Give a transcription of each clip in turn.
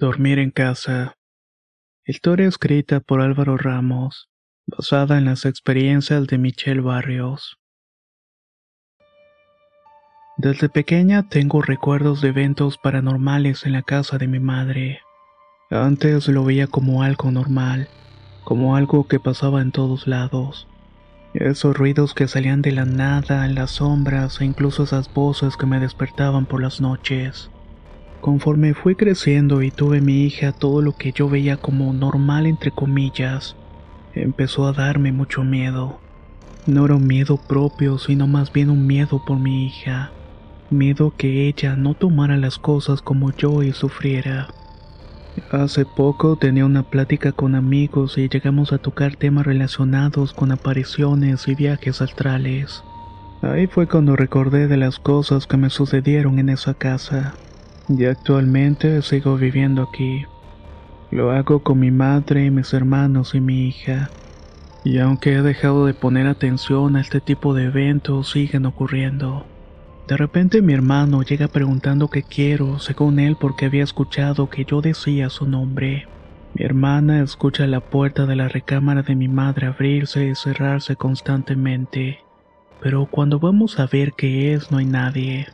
Dormir en casa. Historia escrita por Álvaro Ramos, basada en las experiencias de Michelle Barrios. Desde pequeña tengo recuerdos de eventos paranormales en la casa de mi madre. Antes lo veía como algo normal, como algo que pasaba en todos lados. Esos ruidos que salían de la nada, las sombras e incluso esas voces que me despertaban por las noches. Conforme fui creciendo y tuve mi hija, todo lo que yo veía como normal entre comillas, empezó a darme mucho miedo. No era un miedo propio, sino más bien un miedo por mi hija. Miedo que ella no tomara las cosas como yo y sufriera. Hace poco tenía una plática con amigos y llegamos a tocar temas relacionados con apariciones y viajes astrales. Ahí fue cuando recordé de las cosas que me sucedieron en esa casa. Y actualmente sigo viviendo aquí. Lo hago con mi madre, mis hermanos y mi hija. Y aunque he dejado de poner atención a este tipo de eventos, siguen ocurriendo. De repente mi hermano llega preguntando qué quiero, según él porque había escuchado que yo decía su nombre. Mi hermana escucha la puerta de la recámara de mi madre abrirse y cerrarse constantemente, pero cuando vamos a ver qué es no hay nadie.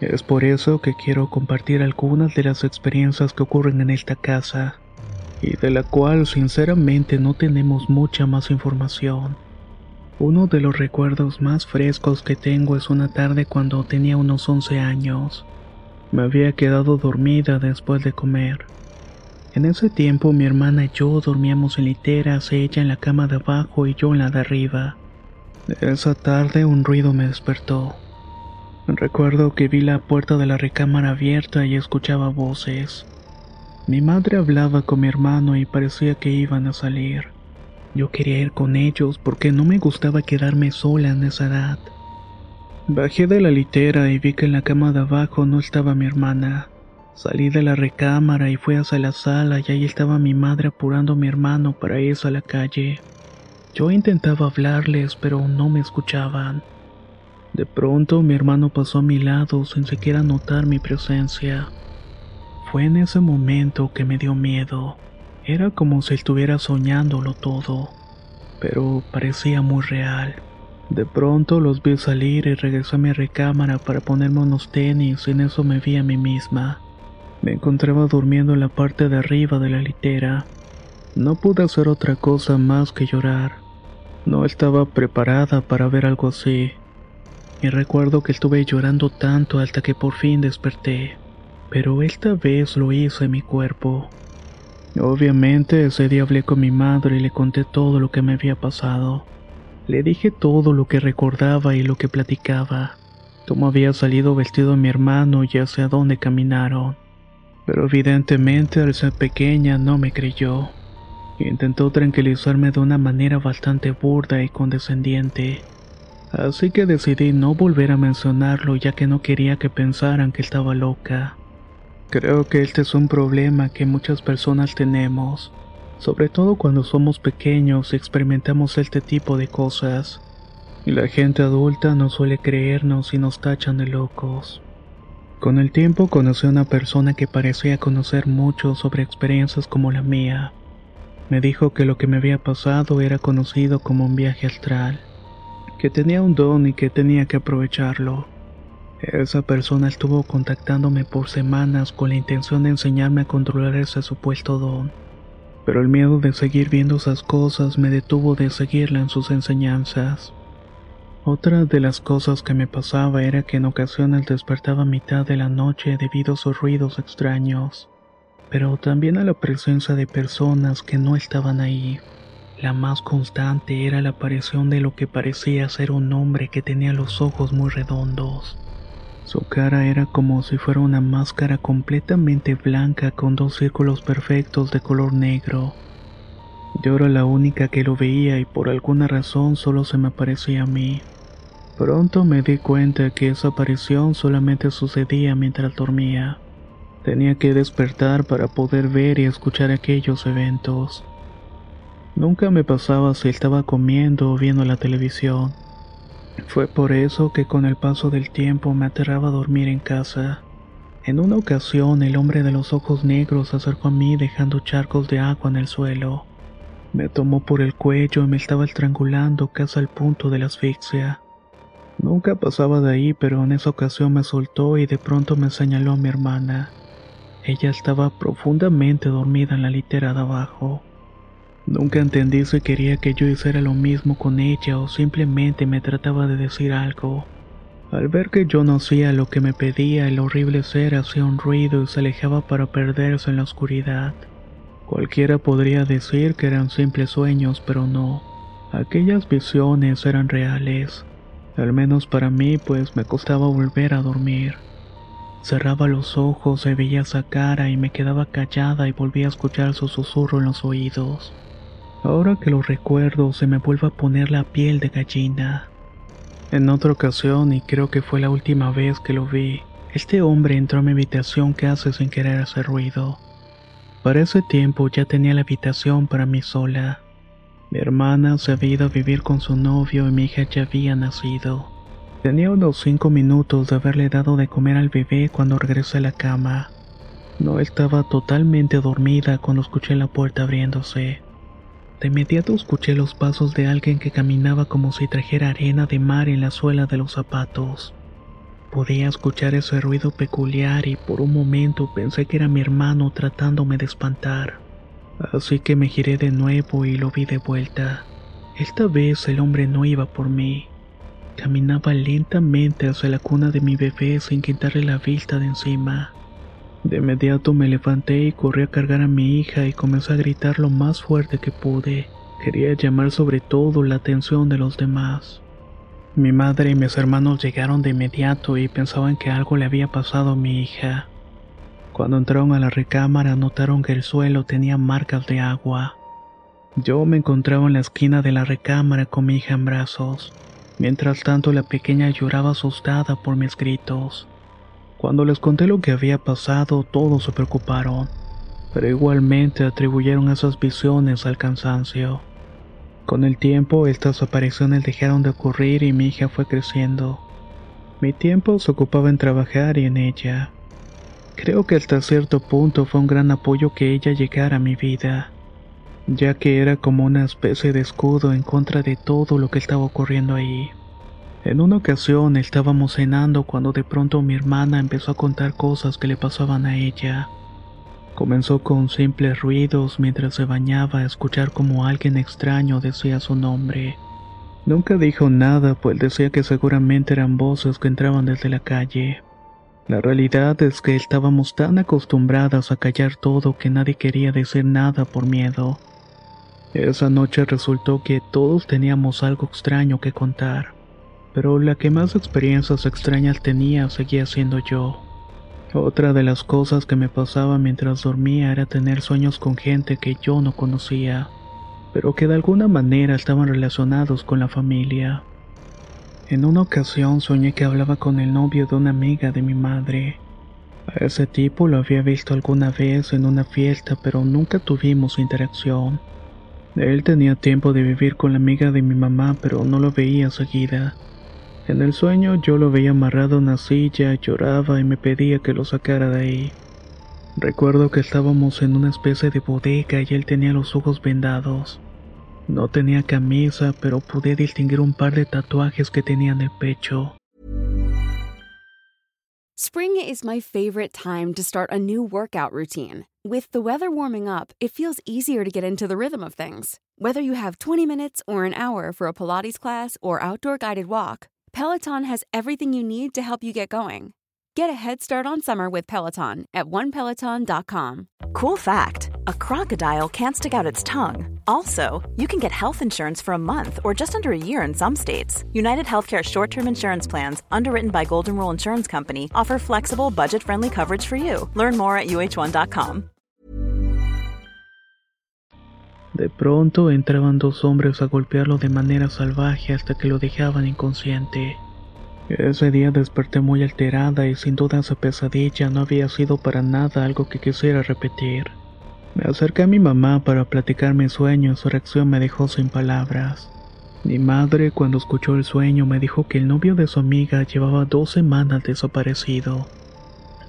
Es por eso que quiero compartir algunas de las experiencias que ocurren en esta casa, y de la cual sinceramente no tenemos mucha más información. Uno de los recuerdos más frescos que tengo es una tarde cuando tenía unos 11 años. Me había quedado dormida después de comer. En ese tiempo mi hermana y yo dormíamos en literas, ella en la cama de abajo y yo en la de arriba. Esa tarde un ruido me despertó. Recuerdo que vi la puerta de la recámara abierta y escuchaba voces. Mi madre hablaba con mi hermano y parecía que iban a salir. Yo quería ir con ellos porque no me gustaba quedarme sola en esa edad. Bajé de la litera y vi que en la cama de abajo no estaba mi hermana. Salí de la recámara y fui hacia la sala y ahí estaba mi madre apurando a mi hermano para irse a la calle. Yo intentaba hablarles pero no me escuchaban. De pronto mi hermano pasó a mi lado sin siquiera notar mi presencia. Fue en ese momento que me dio miedo. Era como si estuviera soñándolo todo, pero parecía muy real. De pronto los vi salir y regresé a mi recámara para ponerme unos tenis y en eso me vi a mí misma. Me encontraba durmiendo en la parte de arriba de la litera. No pude hacer otra cosa más que llorar. No estaba preparada para ver algo así. Y recuerdo que estuve llorando tanto hasta que por fin desperté. Pero esta vez lo hice en mi cuerpo. Obviamente ese día hablé con mi madre y le conté todo lo que me había pasado. Le dije todo lo que recordaba y lo que platicaba, cómo había salido vestido mi hermano y hacia dónde caminaron. Pero evidentemente al ser pequeña no me creyó. Intentó tranquilizarme de una manera bastante burda y condescendiente. Así que decidí no volver a mencionarlo ya que no quería que pensaran que estaba loca. Creo que este es un problema que muchas personas tenemos, sobre todo cuando somos pequeños y experimentamos este tipo de cosas. La gente adulta no suele creernos y nos tachan de locos. Con el tiempo conocí a una persona que parecía conocer mucho sobre experiencias como la mía. Me dijo que lo que me había pasado era conocido como un viaje astral, que tenía un don y que tenía que aprovecharlo. Esa persona estuvo contactándome por semanas con la intención de enseñarme a controlar ese supuesto don. Pero el miedo de seguir viendo esas cosas me detuvo de seguirla en sus enseñanzas. Otra de las cosas que me pasaba era que en ocasiones despertaba a mitad de la noche debido a sus ruidos extraños, pero también a la presencia de personas que no estaban ahí. La más constante era la aparición de lo que parecía ser un hombre que tenía los ojos muy redondos. Su cara era como si fuera una máscara completamente blanca con dos círculos perfectos de color negro. Yo era la única que lo veía y por alguna razón solo se me aparecía a mí. Pronto me di cuenta que esa aparición solamente sucedía mientras dormía. Tenía que despertar para poder ver y escuchar aquellos eventos. Nunca me pasaba si estaba comiendo o viendo la televisión. Fue por eso que con el paso del tiempo me aterraba dormir en casa. En una ocasión el hombre de los ojos negros se acercó a mí dejando charcos de agua en el suelo. Me tomó por el cuello y me estaba estrangulando casi al punto de la asfixia. Nunca pasaba de ahí, pero en esa ocasión me soltó y de pronto me señaló a mi hermana. Ella estaba profundamente dormida en la litera de abajo. Nunca entendí si quería que yo hiciera lo mismo con ella o simplemente me trataba de decir algo. Al ver que yo no hacía lo que me pedía, el horrible ser hacía un ruido y se alejaba para perderse en la oscuridad. Cualquiera podría decir que eran simples sueños, pero no. Aquellas visiones eran reales. Al menos para mí, pues me costaba volver a dormir. Cerraba los ojos y veía esa cara y me quedaba callada y volvía a escuchar su susurro en los oídos. Ahora que lo recuerdo, se me vuelve a poner la piel de gallina. En otra ocasión, y creo que fue la última vez que lo vi, este hombre entró a mi habitación casi sin querer hacer ruido. Para ese tiempo ya tenía la habitación para mí sola. Mi hermana se había ido a vivir con su novio y mi hija ya había nacido. Tenía unos cinco minutos de haberle dado de comer al bebé cuando regresé a la cama. No estaba totalmente dormida cuando escuché la puerta abriéndose. De inmediato escuché los pasos de alguien que caminaba como si trajera arena de mar en la suela de los zapatos. Podía escuchar ese ruido peculiar y por un momento pensé que era mi hermano tratándome de espantar. Así que me giré de nuevo y lo vi de vuelta. Esta vez el hombre no iba por mí. Caminaba lentamente hacia la cuna de mi bebé sin quitarle la vista de encima. De inmediato me levanté y corrí a cargar a mi hija y comencé a gritar lo más fuerte que pude. Quería llamar sobre todo la atención de los demás. Mi madre y mis hermanos llegaron de inmediato y pensaban que algo le había pasado a mi hija. Cuando entraron a la recámara notaron que el suelo tenía marcas de agua. Yo me encontraba en la esquina de la recámara con mi hija en brazos. Mientras tanto la pequeña lloraba asustada por mis gritos. Cuando les conté lo que había pasado, todos se preocuparon, pero igualmente atribuyeron esas visiones al cansancio. Con el tiempo, estas apariciones dejaron de ocurrir y mi hija fue creciendo. Mi tiempo se ocupaba en trabajar y en ella. Creo que hasta cierto punto fue un gran apoyo que ella llegara a mi vida, ya que era como una especie de escudo en contra de todo lo que estaba ocurriendo ahí. En una ocasión estábamos cenando cuando de pronto mi hermana empezó a contar cosas que le pasaban a ella. Comenzó con simples ruidos mientras se bañaba a escuchar como alguien extraño decía su nombre. Nunca dijo nada, pues decía que seguramente eran voces que entraban desde la calle. La realidad es que estábamos tan acostumbradas a callar todo que nadie quería decir nada por miedo. Esa noche resultó que todos teníamos algo extraño que contar pero la que más experiencias extrañas tenía seguía siendo yo. Otra de las cosas que me pasaba mientras dormía era tener sueños con gente que yo no conocía, pero que de alguna manera estaban relacionados con la familia. En una ocasión soñé que hablaba con el novio de una amiga de mi madre. A ese tipo lo había visto alguna vez en una fiesta, pero nunca tuvimos interacción. Él tenía tiempo de vivir con la amiga de mi mamá, pero no lo veía seguida. En el sueño yo lo veía amarrado a una silla, lloraba y me pedía que lo sacara de ahí. Recuerdo que estábamos en una especie de bodega y él tenía los ojos vendados. No tenía camisa, pero pude distinguir un par de tatuajes que tenía en el pecho. Spring is my favorite time to start a new workout routine. With the weather warming up, it feels easier to get into the rhythm of things. Whether you have 20 minutes or an hour for a Pilates class or outdoor guided walk, Peloton has everything you need to help you get going. Get a head start on summer with Peloton at onepeloton.com. Cool fact a crocodile can't stick out its tongue. Also, you can get health insurance for a month or just under a year in some states. United Healthcare short term insurance plans, underwritten by Golden Rule Insurance Company, offer flexible, budget friendly coverage for you. Learn more at uh1.com. De pronto entraban dos hombres a golpearlo de manera salvaje hasta que lo dejaban inconsciente. Ese día desperté muy alterada y sin duda esa pesadilla no había sido para nada algo que quisiera repetir. Me acerqué a mi mamá para platicar mi sueño y su reacción me dejó sin palabras. Mi madre cuando escuchó el sueño me dijo que el novio de su amiga llevaba dos semanas desaparecido.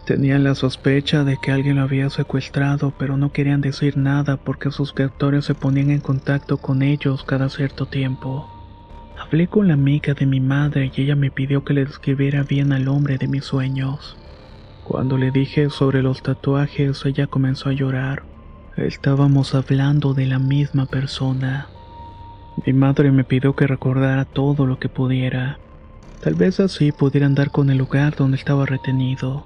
Tenían la sospecha de que alguien lo había secuestrado, pero no querían decir nada porque sus captores se ponían en contacto con ellos cada cierto tiempo. Hablé con la amiga de mi madre y ella me pidió que le describiera bien al hombre de mis sueños. Cuando le dije sobre los tatuajes, ella comenzó a llorar. Estábamos hablando de la misma persona. Mi madre me pidió que recordara todo lo que pudiera. Tal vez así pudiera andar con el lugar donde estaba retenido,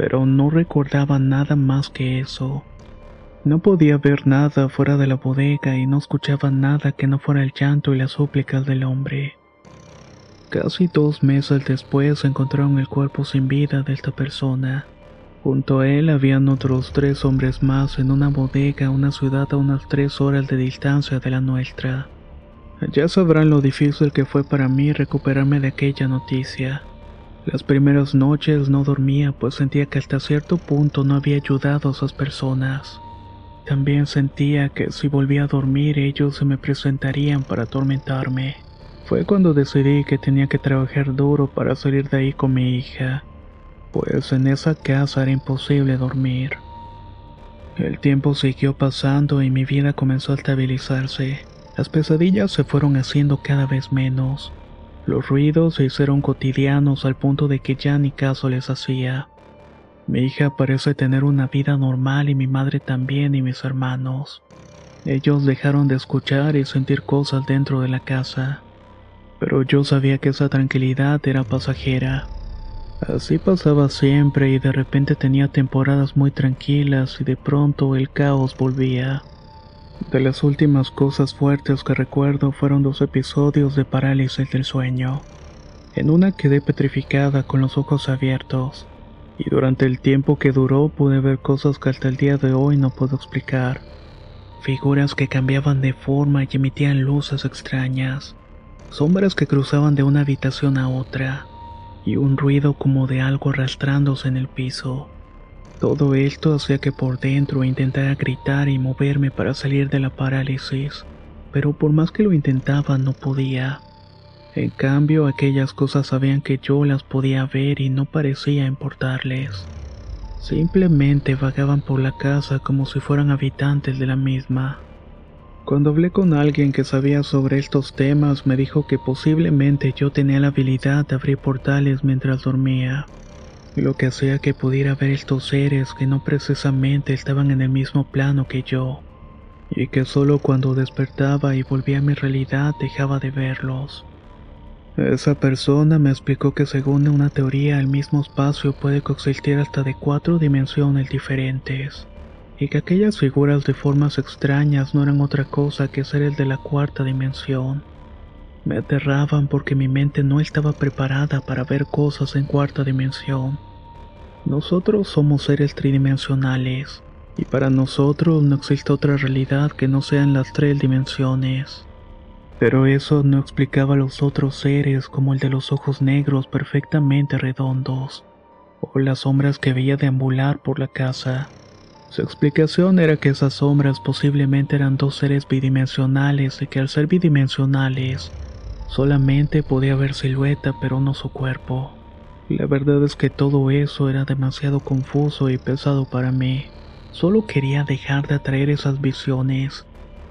pero no recordaba nada más que eso. No podía ver nada fuera de la bodega y no escuchaba nada que no fuera el llanto y las súplicas del hombre. Casi dos meses después encontraron el cuerpo sin vida de esta persona. Junto a él habían otros tres hombres más en una bodega, una ciudad a unas tres horas de distancia de la nuestra. Ya sabrán lo difícil que fue para mí recuperarme de aquella noticia. Las primeras noches no dormía pues sentía que hasta cierto punto no había ayudado a esas personas. También sentía que si volvía a dormir ellos se me presentarían para atormentarme. Fue cuando decidí que tenía que trabajar duro para salir de ahí con mi hija, pues en esa casa era imposible dormir. El tiempo siguió pasando y mi vida comenzó a estabilizarse. Las pesadillas se fueron haciendo cada vez menos. Los ruidos se hicieron cotidianos al punto de que ya ni caso les hacía. Mi hija parece tener una vida normal y mi madre también y mis hermanos. Ellos dejaron de escuchar y sentir cosas dentro de la casa. Pero yo sabía que esa tranquilidad era pasajera. Así pasaba siempre y de repente tenía temporadas muy tranquilas y de pronto el caos volvía. De las últimas cosas fuertes que recuerdo fueron dos episodios de parálisis del sueño. En una quedé petrificada con los ojos abiertos y durante el tiempo que duró pude ver cosas que hasta el día de hoy no puedo explicar. Figuras que cambiaban de forma y emitían luces extrañas. Sombras que cruzaban de una habitación a otra. Y un ruido como de algo arrastrándose en el piso. Todo esto hacía que por dentro intentara gritar y moverme para salir de la parálisis. Pero por más que lo intentaba no podía. En cambio, aquellas cosas sabían que yo las podía ver y no parecía importarles. Simplemente vagaban por la casa como si fueran habitantes de la misma. Cuando hablé con alguien que sabía sobre estos temas, me dijo que posiblemente yo tenía la habilidad de abrir portales mientras dormía, lo que hacía que pudiera ver estos seres que no precisamente estaban en el mismo plano que yo, y que solo cuando despertaba y volvía a mi realidad dejaba de verlos. Esa persona me explicó que según una teoría el mismo espacio puede coexistir hasta de cuatro dimensiones diferentes, y que aquellas figuras de formas extrañas no eran otra cosa que seres de la cuarta dimensión. Me aterraban porque mi mente no estaba preparada para ver cosas en cuarta dimensión. Nosotros somos seres tridimensionales, y para nosotros no existe otra realidad que no sean las tres dimensiones. Pero eso no explicaba a los otros seres como el de los ojos negros perfectamente redondos, o las sombras que veía deambular por la casa. Su explicación era que esas sombras posiblemente eran dos seres bidimensionales y que al ser bidimensionales, solamente podía ver silueta pero no su cuerpo. La verdad es que todo eso era demasiado confuso y pesado para mí. Solo quería dejar de atraer esas visiones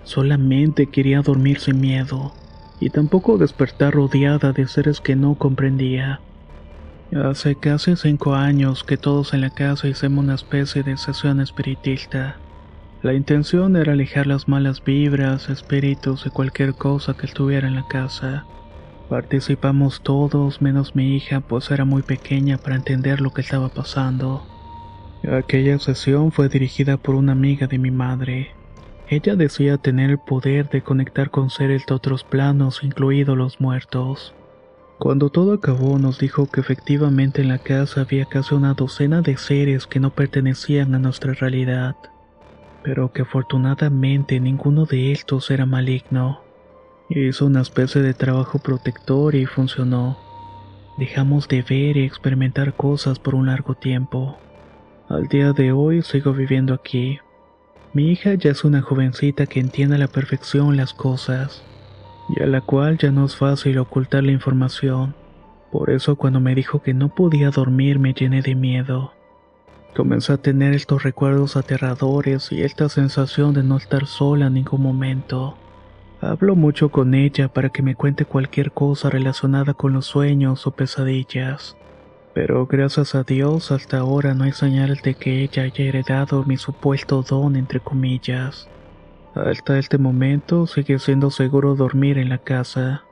Solamente quería dormir sin miedo, y tampoco despertar rodeada de seres que no comprendía. Hace casi cinco años que todos en la casa hicimos una especie de sesión espiritista. La intención era alejar las malas vibras, espíritus y cualquier cosa que estuviera en la casa. Participamos todos menos mi hija, pues era muy pequeña para entender lo que estaba pasando. Aquella sesión fue dirigida por una amiga de mi madre. Ella decía tener el poder de conectar con seres de otros planos, incluidos los muertos. Cuando todo acabó nos dijo que efectivamente en la casa había casi una docena de seres que no pertenecían a nuestra realidad, pero que afortunadamente ninguno de estos era maligno. Hizo una especie de trabajo protector y funcionó. Dejamos de ver y experimentar cosas por un largo tiempo. Al día de hoy sigo viviendo aquí. Mi hija ya es una jovencita que entiende a la perfección las cosas y a la cual ya no es fácil ocultar la información. Por eso cuando me dijo que no podía dormir me llené de miedo. Comencé a tener estos recuerdos aterradores y esta sensación de no estar sola en ningún momento. Hablo mucho con ella para que me cuente cualquier cosa relacionada con los sueños o pesadillas. Pero gracias a Dios hasta ahora no hay señales de que ella haya heredado mi supuesto don entre comillas. Hasta este momento sigue siendo seguro dormir en la casa.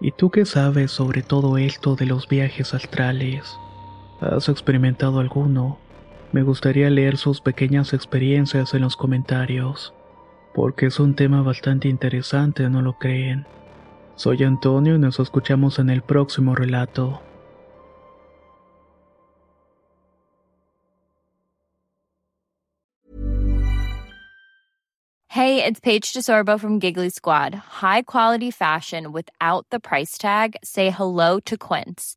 ¿Y tú qué sabes sobre todo esto de los viajes astrales? ¿Has experimentado alguno? Me gustaría leer sus pequeñas experiencias en los comentarios, porque es un tema bastante interesante, ¿no lo creen? Soy Antonio y nos escuchamos en el próximo relato. Hey, it's Paige DeSorbo from Giggly Squad. High quality fashion without the price tag. Say hello to Quince.